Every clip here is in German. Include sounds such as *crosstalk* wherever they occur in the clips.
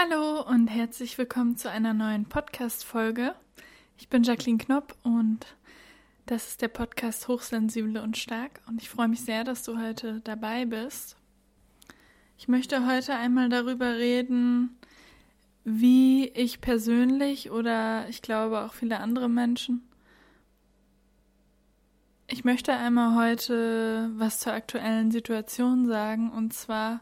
Hallo und herzlich willkommen zu einer neuen Podcast-Folge. Ich bin Jacqueline Knopp und das ist der Podcast Hochsensible und Stark und ich freue mich sehr, dass du heute dabei bist. Ich möchte heute einmal darüber reden, wie ich persönlich oder ich glaube auch viele andere Menschen. Ich möchte einmal heute was zur aktuellen Situation sagen und zwar,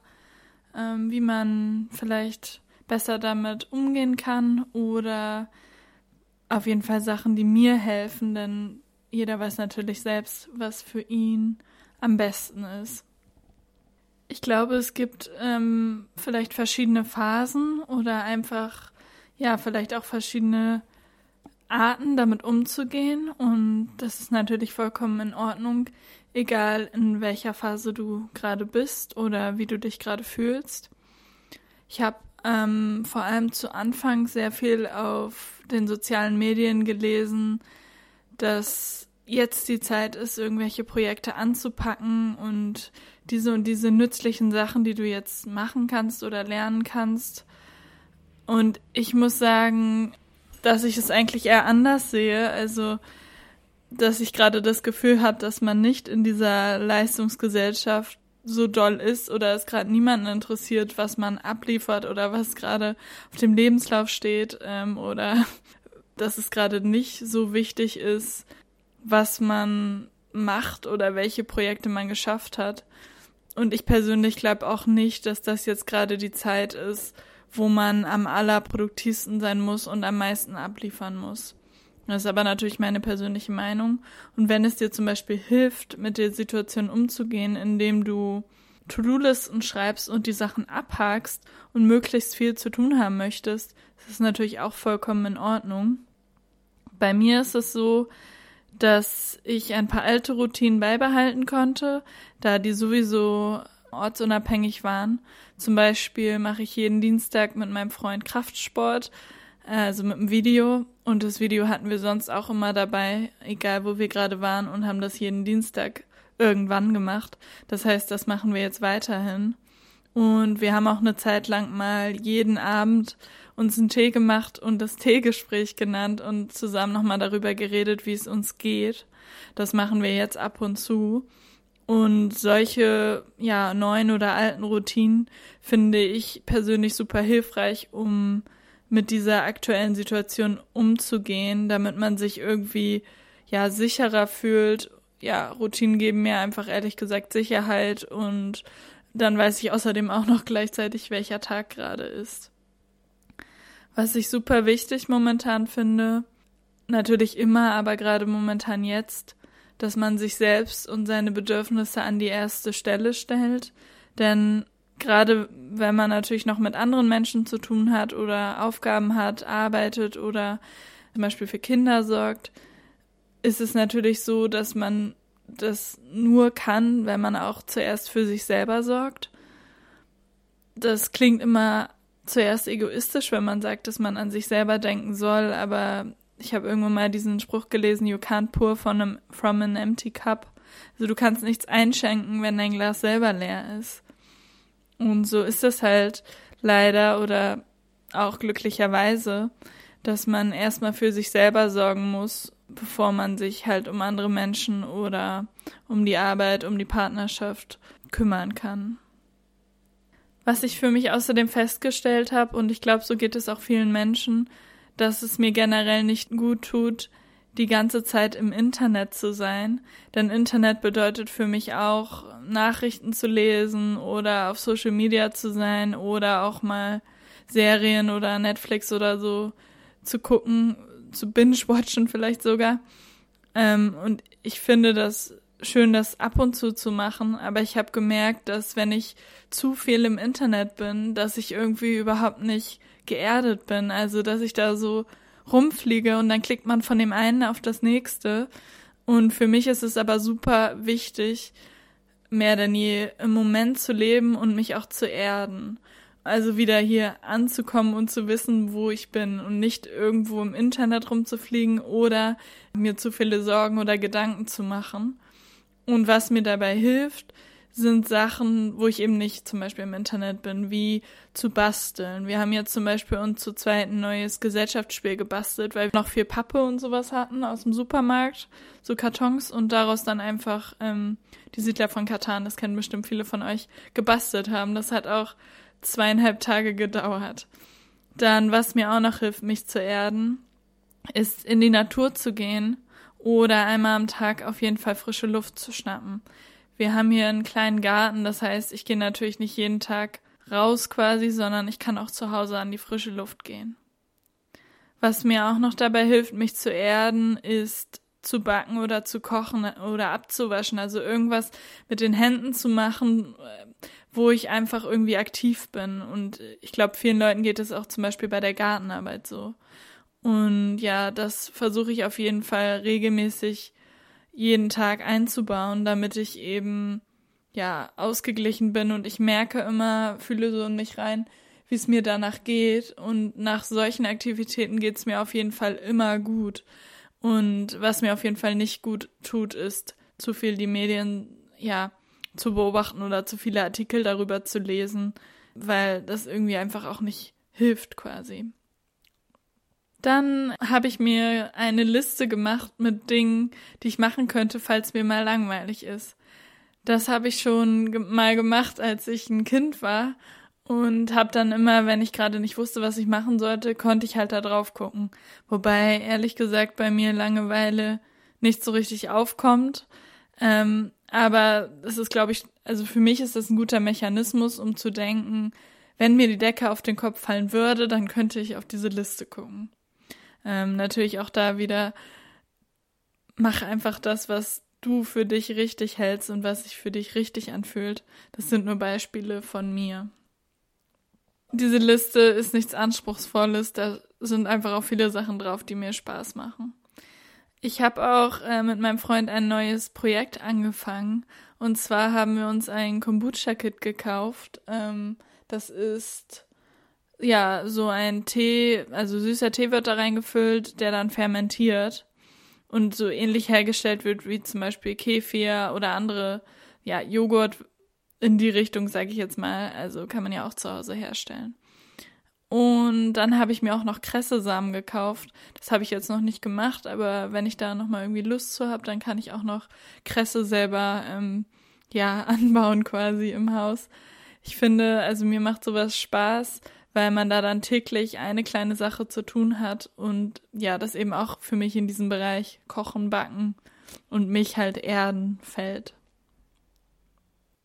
ähm, wie man vielleicht besser damit umgehen kann oder auf jeden Fall Sachen, die mir helfen, denn jeder weiß natürlich selbst, was für ihn am besten ist. Ich glaube, es gibt ähm, vielleicht verschiedene Phasen oder einfach, ja, vielleicht auch verschiedene Arten, damit umzugehen. Und das ist natürlich vollkommen in Ordnung, egal in welcher Phase du gerade bist oder wie du dich gerade fühlst. Ich habe ähm, vor allem zu Anfang sehr viel auf den sozialen Medien gelesen, dass jetzt die Zeit ist, irgendwelche Projekte anzupacken und diese und diese nützlichen Sachen, die du jetzt machen kannst oder lernen kannst. Und ich muss sagen, dass ich es eigentlich eher anders sehe. Also, dass ich gerade das Gefühl habe, dass man nicht in dieser Leistungsgesellschaft so doll ist oder es gerade niemanden interessiert, was man abliefert oder was gerade auf dem Lebenslauf steht ähm, oder *laughs* dass es gerade nicht so wichtig ist, was man macht oder welche Projekte man geschafft hat. Und ich persönlich glaube auch nicht, dass das jetzt gerade die Zeit ist, wo man am allerproduktivsten sein muss und am meisten abliefern muss. Das ist aber natürlich meine persönliche Meinung. Und wenn es dir zum Beispiel hilft, mit der Situation umzugehen, indem du To-Do-Listen schreibst und die Sachen abhakst und möglichst viel zu tun haben möchtest, ist es natürlich auch vollkommen in Ordnung. Bei mir ist es so, dass ich ein paar alte Routinen beibehalten konnte, da die sowieso ortsunabhängig waren. Zum Beispiel mache ich jeden Dienstag mit meinem Freund Kraftsport also mit dem Video. Und das Video hatten wir sonst auch immer dabei, egal wo wir gerade waren, und haben das jeden Dienstag irgendwann gemacht. Das heißt, das machen wir jetzt weiterhin. Und wir haben auch eine Zeit lang mal jeden Abend uns einen Tee gemacht und das Teegespräch genannt und zusammen nochmal darüber geredet, wie es uns geht. Das machen wir jetzt ab und zu. Und solche, ja, neuen oder alten Routinen finde ich persönlich super hilfreich, um mit dieser aktuellen Situation umzugehen, damit man sich irgendwie ja sicherer fühlt. Ja, Routinen geben mir einfach ehrlich gesagt Sicherheit und dann weiß ich außerdem auch noch gleichzeitig, welcher Tag gerade ist. Was ich super wichtig momentan finde, natürlich immer, aber gerade momentan jetzt, dass man sich selbst und seine Bedürfnisse an die erste Stelle stellt, denn gerade wenn man natürlich noch mit anderen Menschen zu tun hat oder Aufgaben hat, arbeitet oder zum Beispiel für Kinder sorgt, ist es natürlich so, dass man das nur kann, wenn man auch zuerst für sich selber sorgt. Das klingt immer zuerst egoistisch, wenn man sagt, dass man an sich selber denken soll, aber ich habe irgendwo mal diesen Spruch gelesen, you can't pour from, a, from an empty cup. Also du kannst nichts einschenken, wenn dein Glas selber leer ist. Und so ist es halt leider oder auch glücklicherweise, dass man erstmal für sich selber sorgen muss, bevor man sich halt um andere Menschen oder um die Arbeit, um die Partnerschaft kümmern kann. Was ich für mich außerdem festgestellt habe, und ich glaube, so geht es auch vielen Menschen, dass es mir generell nicht gut tut, die ganze Zeit im Internet zu sein. Denn Internet bedeutet für mich auch, Nachrichten zu lesen oder auf Social Media zu sein oder auch mal Serien oder Netflix oder so zu gucken, zu binge-watchen vielleicht sogar. Ähm, und ich finde das schön, das ab und zu zu machen, aber ich habe gemerkt, dass wenn ich zu viel im Internet bin, dass ich irgendwie überhaupt nicht geerdet bin. Also, dass ich da so rumfliege und dann klickt man von dem einen auf das nächste. Und für mich ist es aber super wichtig, mehr denn je im Moment zu leben und mich auch zu erden. Also wieder hier anzukommen und zu wissen, wo ich bin und nicht irgendwo im Internet rumzufliegen oder mir zu viele Sorgen oder Gedanken zu machen. Und was mir dabei hilft, sind Sachen, wo ich eben nicht zum Beispiel im Internet bin, wie zu basteln. Wir haben jetzt zum Beispiel uns zu zweit ein neues Gesellschaftsspiel gebastelt, weil wir noch viel Pappe und sowas hatten aus dem Supermarkt, so Kartons und daraus dann einfach ähm, die Siedler von Katan, das kennen bestimmt viele von euch, gebastelt haben. Das hat auch zweieinhalb Tage gedauert. Dann, was mir auch noch hilft, mich zu erden, ist in die Natur zu gehen oder einmal am Tag auf jeden Fall frische Luft zu schnappen. Wir haben hier einen kleinen Garten, das heißt, ich gehe natürlich nicht jeden Tag raus quasi, sondern ich kann auch zu Hause an die frische Luft gehen. Was mir auch noch dabei hilft, mich zu erden, ist zu backen oder zu kochen oder abzuwaschen. Also irgendwas mit den Händen zu machen, wo ich einfach irgendwie aktiv bin. Und ich glaube, vielen Leuten geht es auch zum Beispiel bei der Gartenarbeit so. Und ja, das versuche ich auf jeden Fall regelmäßig jeden Tag einzubauen, damit ich eben ja ausgeglichen bin und ich merke immer, fühle so in mich rein, wie es mir danach geht und nach solchen Aktivitäten geht es mir auf jeden Fall immer gut. Und was mir auf jeden Fall nicht gut tut, ist zu viel die Medien ja zu beobachten oder zu viele Artikel darüber zu lesen, weil das irgendwie einfach auch nicht hilft quasi. Dann habe ich mir eine Liste gemacht mit Dingen, die ich machen könnte, falls mir mal langweilig ist. Das habe ich schon mal gemacht, als ich ein Kind war und habe dann immer, wenn ich gerade nicht wusste, was ich machen sollte, konnte ich halt da drauf gucken. Wobei ehrlich gesagt bei mir Langeweile nicht so richtig aufkommt. Ähm, aber es ist, glaube ich, also für mich ist das ein guter Mechanismus, um zu denken, wenn mir die Decke auf den Kopf fallen würde, dann könnte ich auf diese Liste gucken. Ähm, natürlich auch da wieder, mach einfach das, was du für dich richtig hältst und was sich für dich richtig anfühlt. Das sind nur Beispiele von mir. Diese Liste ist nichts Anspruchsvolles, da sind einfach auch viele Sachen drauf, die mir Spaß machen. Ich habe auch äh, mit meinem Freund ein neues Projekt angefangen. Und zwar haben wir uns ein Kombucha-Kit gekauft. Ähm, das ist ja, so ein Tee, also süßer Tee wird da reingefüllt, der dann fermentiert und so ähnlich hergestellt wird wie zum Beispiel Kefir oder andere, ja, Joghurt in die Richtung, sage ich jetzt mal. Also kann man ja auch zu Hause herstellen. Und dann habe ich mir auch noch Kressesamen gekauft. Das habe ich jetzt noch nicht gemacht, aber wenn ich da nochmal irgendwie Lust zu habe, dann kann ich auch noch Kresse selber ähm, ja *laughs* anbauen quasi im Haus. Ich finde, also mir macht sowas Spaß, weil man da dann täglich eine kleine Sache zu tun hat und ja, das eben auch für mich in diesem Bereich Kochen, Backen und mich halt erden fällt.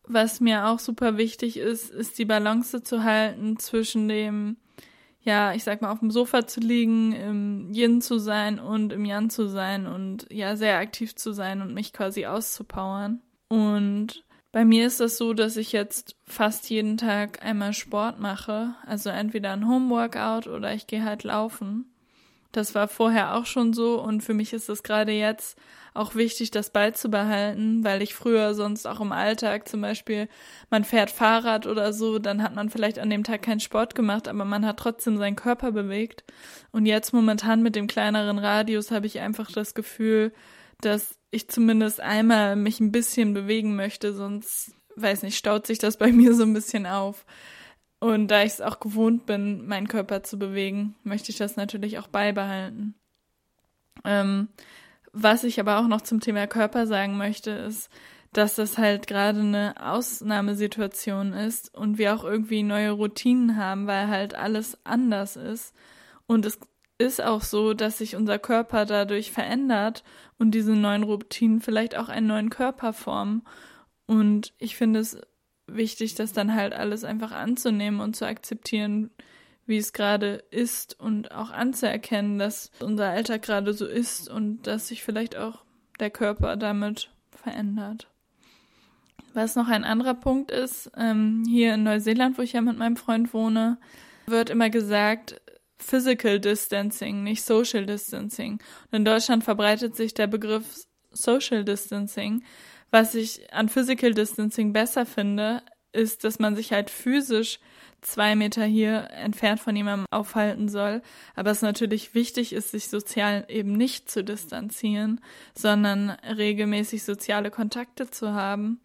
Was mir auch super wichtig ist, ist die Balance zu halten zwischen dem, ja, ich sag mal, auf dem Sofa zu liegen, im Yin zu sein und im Yang zu sein und ja, sehr aktiv zu sein und mich quasi auszupowern. Und bei mir ist es so, dass ich jetzt fast jeden Tag einmal Sport mache, also entweder ein Homeworkout oder ich gehe halt laufen. Das war vorher auch schon so und für mich ist es gerade jetzt auch wichtig, das beizubehalten, weil ich früher sonst auch im Alltag zum Beispiel, man fährt Fahrrad oder so, dann hat man vielleicht an dem Tag keinen Sport gemacht, aber man hat trotzdem seinen Körper bewegt. Und jetzt momentan mit dem kleineren Radius habe ich einfach das Gefühl, dass ich zumindest einmal mich ein bisschen bewegen möchte, sonst, weiß nicht, staut sich das bei *laughs* mir so ein bisschen auf. Und da ich es auch gewohnt bin, meinen Körper zu bewegen, möchte ich das natürlich auch beibehalten. Ähm, was ich aber auch noch zum Thema Körper sagen möchte, ist, dass das halt gerade eine Ausnahmesituation ist und wir auch irgendwie neue Routinen haben, weil halt alles anders ist. Und es ist auch so, dass sich unser Körper dadurch verändert und diese neuen Routinen vielleicht auch einen neuen Körper formen. Und ich finde es wichtig, das dann halt alles einfach anzunehmen und zu akzeptieren, wie es gerade ist und auch anzuerkennen, dass unser Alltag gerade so ist und dass sich vielleicht auch der Körper damit verändert. Was noch ein anderer Punkt ist, ähm, hier in Neuseeland, wo ich ja mit meinem Freund wohne, wird immer gesagt, Physical Distancing, nicht Social Distancing. Und in Deutschland verbreitet sich der Begriff Social Distancing. Was ich an Physical Distancing besser finde, ist, dass man sich halt physisch zwei Meter hier entfernt von jemandem aufhalten soll. Aber es natürlich wichtig ist, sich sozial eben nicht zu distanzieren, sondern regelmäßig soziale Kontakte zu haben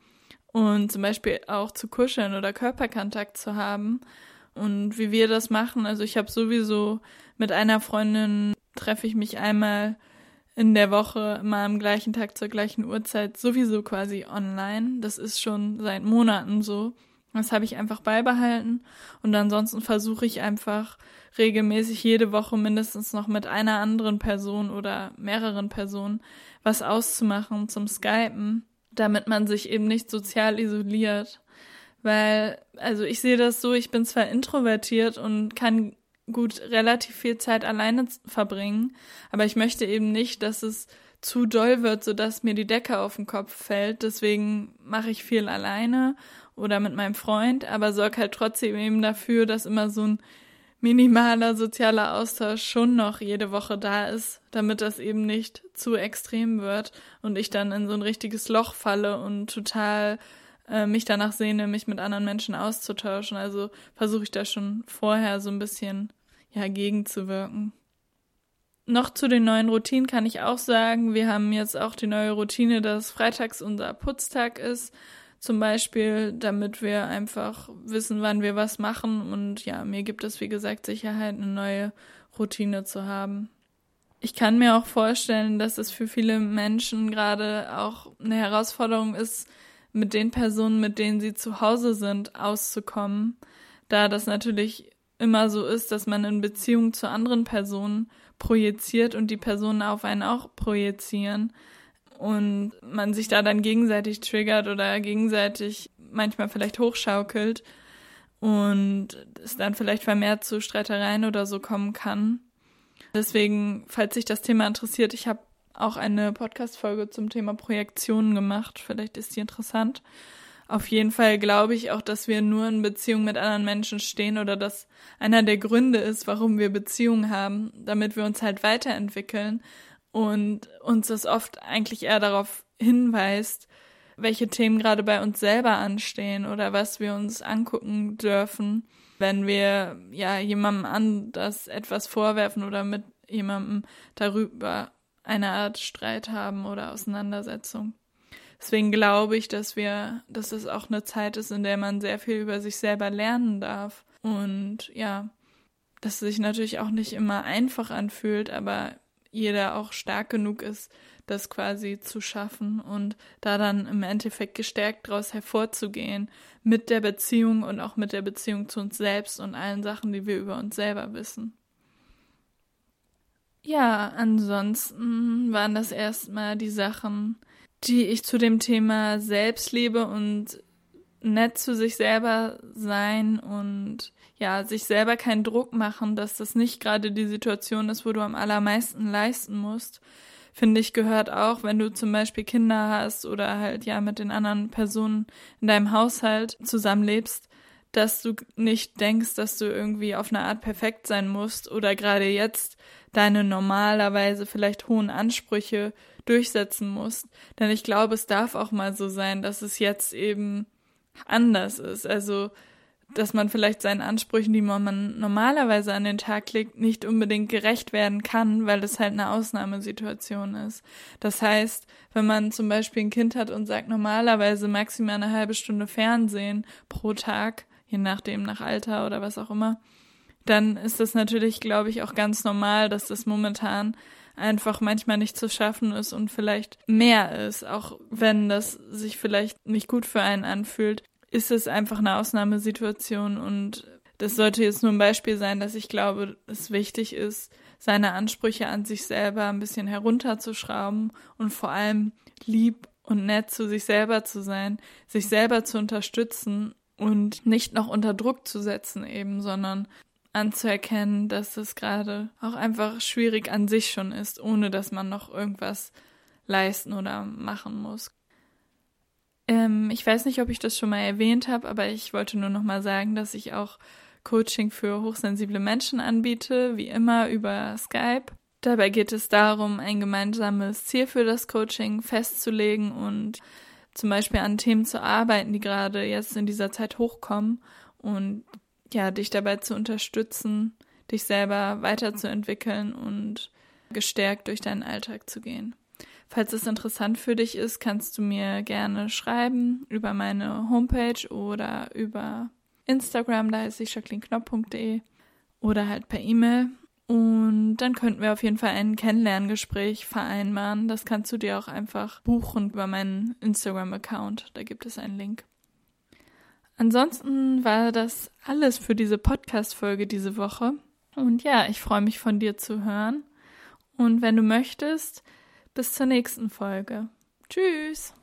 und zum Beispiel auch zu kuscheln oder Körperkontakt zu haben. Und wie wir das machen, also ich habe sowieso mit einer Freundin treffe ich mich einmal in der Woche immer am gleichen Tag zur gleichen Uhrzeit sowieso quasi online. Das ist schon seit Monaten so. Das habe ich einfach beibehalten. Und ansonsten versuche ich einfach regelmäßig jede Woche mindestens noch mit einer anderen Person oder mehreren Personen was auszumachen zum Skypen, damit man sich eben nicht sozial isoliert. Weil, also ich sehe das so, ich bin zwar introvertiert und kann gut relativ viel Zeit alleine verbringen, aber ich möchte eben nicht, dass es zu doll wird, sodass mir die Decke auf den Kopf fällt. Deswegen mache ich viel alleine oder mit meinem Freund, aber sorge halt trotzdem eben dafür, dass immer so ein minimaler sozialer Austausch schon noch jede Woche da ist, damit das eben nicht zu extrem wird und ich dann in so ein richtiges Loch falle und total äh, mich danach sehne, mich mit anderen Menschen auszutauschen. Also versuche ich da schon vorher so ein bisschen ja gegenzuwirken. Noch zu den neuen Routinen kann ich auch sagen, wir haben jetzt auch die neue Routine, dass freitags unser Putztag ist zum Beispiel, damit wir einfach wissen, wann wir was machen. Und ja, mir gibt es, wie gesagt, Sicherheit, eine neue Routine zu haben. Ich kann mir auch vorstellen, dass es für viele Menschen gerade auch eine Herausforderung ist, mit den Personen, mit denen sie zu Hause sind, auszukommen, da das natürlich immer so ist, dass man in Beziehung zu anderen Personen projiziert und die Personen auf einen auch projizieren und man sich da dann gegenseitig triggert oder gegenseitig manchmal vielleicht hochschaukelt und es dann vielleicht vermehrt zu Streitereien oder so kommen kann. Deswegen, falls sich das Thema interessiert, ich habe auch eine Podcast-Folge zum Thema Projektionen gemacht. Vielleicht ist die interessant. Auf jeden Fall glaube ich auch, dass wir nur in Beziehung mit anderen Menschen stehen oder dass einer der Gründe ist, warum wir Beziehungen haben, damit wir uns halt weiterentwickeln und uns das oft eigentlich eher darauf hinweist, welche Themen gerade bei uns selber anstehen oder was wir uns angucken dürfen, wenn wir ja jemandem anders etwas vorwerfen oder mit jemandem darüber eine Art Streit haben oder Auseinandersetzung. Deswegen glaube ich, dass wir, dass es auch eine Zeit ist, in der man sehr viel über sich selber lernen darf. Und ja, dass es sich natürlich auch nicht immer einfach anfühlt, aber jeder auch stark genug ist, das quasi zu schaffen und da dann im Endeffekt gestärkt daraus hervorzugehen mit der Beziehung und auch mit der Beziehung zu uns selbst und allen Sachen, die wir über uns selber wissen. Ja, ansonsten waren das erstmal die Sachen, die ich zu dem Thema Selbstliebe und nett zu sich selber sein und ja, sich selber keinen Druck machen, dass das nicht gerade die Situation ist, wo du am allermeisten leisten musst, finde ich, gehört auch, wenn du zum Beispiel Kinder hast oder halt ja mit den anderen Personen in deinem Haushalt zusammenlebst, dass du nicht denkst, dass du irgendwie auf eine Art perfekt sein musst oder gerade jetzt deine normalerweise vielleicht hohen Ansprüche durchsetzen musst. Denn ich glaube, es darf auch mal so sein, dass es jetzt eben anders ist. Also dass man vielleicht seinen Ansprüchen, die man normalerweise an den Tag legt, nicht unbedingt gerecht werden kann, weil das halt eine Ausnahmesituation ist. Das heißt, wenn man zum Beispiel ein Kind hat und sagt normalerweise maximal eine halbe Stunde Fernsehen pro Tag, je nachdem nach Alter oder was auch immer, dann ist das natürlich, glaube ich, auch ganz normal, dass das momentan einfach manchmal nicht zu schaffen ist und vielleicht mehr ist, auch wenn das sich vielleicht nicht gut für einen anfühlt ist es einfach eine Ausnahmesituation und das sollte jetzt nur ein Beispiel sein, dass ich glaube, es wichtig ist, seine Ansprüche an sich selber ein bisschen herunterzuschrauben und vor allem lieb und nett zu sich selber zu sein, sich selber zu unterstützen und nicht noch unter Druck zu setzen eben, sondern anzuerkennen, dass es gerade auch einfach schwierig an sich schon ist, ohne dass man noch irgendwas leisten oder machen muss. Ähm, ich weiß nicht, ob ich das schon mal erwähnt habe, aber ich wollte nur noch mal sagen, dass ich auch Coaching für hochsensible Menschen anbiete, wie immer über Skype. Dabei geht es darum, ein gemeinsames Ziel für das Coaching festzulegen und zum Beispiel an Themen zu arbeiten, die gerade jetzt in dieser Zeit hochkommen und ja, dich dabei zu unterstützen, dich selber weiterzuentwickeln und gestärkt durch deinen Alltag zu gehen. Falls es interessant für dich ist, kannst du mir gerne schreiben über meine Homepage oder über Instagram, da heiße ich jacquelineknopp.de oder halt per E-Mail. Und dann könnten wir auf jeden Fall ein Kennenlerngespräch vereinbaren. Das kannst du dir auch einfach buchen über meinen Instagram-Account. Da gibt es einen Link. Ansonsten war das alles für diese Podcast-Folge diese Woche. Und ja, ich freue mich von dir zu hören. Und wenn du möchtest, bis zur nächsten Folge. Tschüss!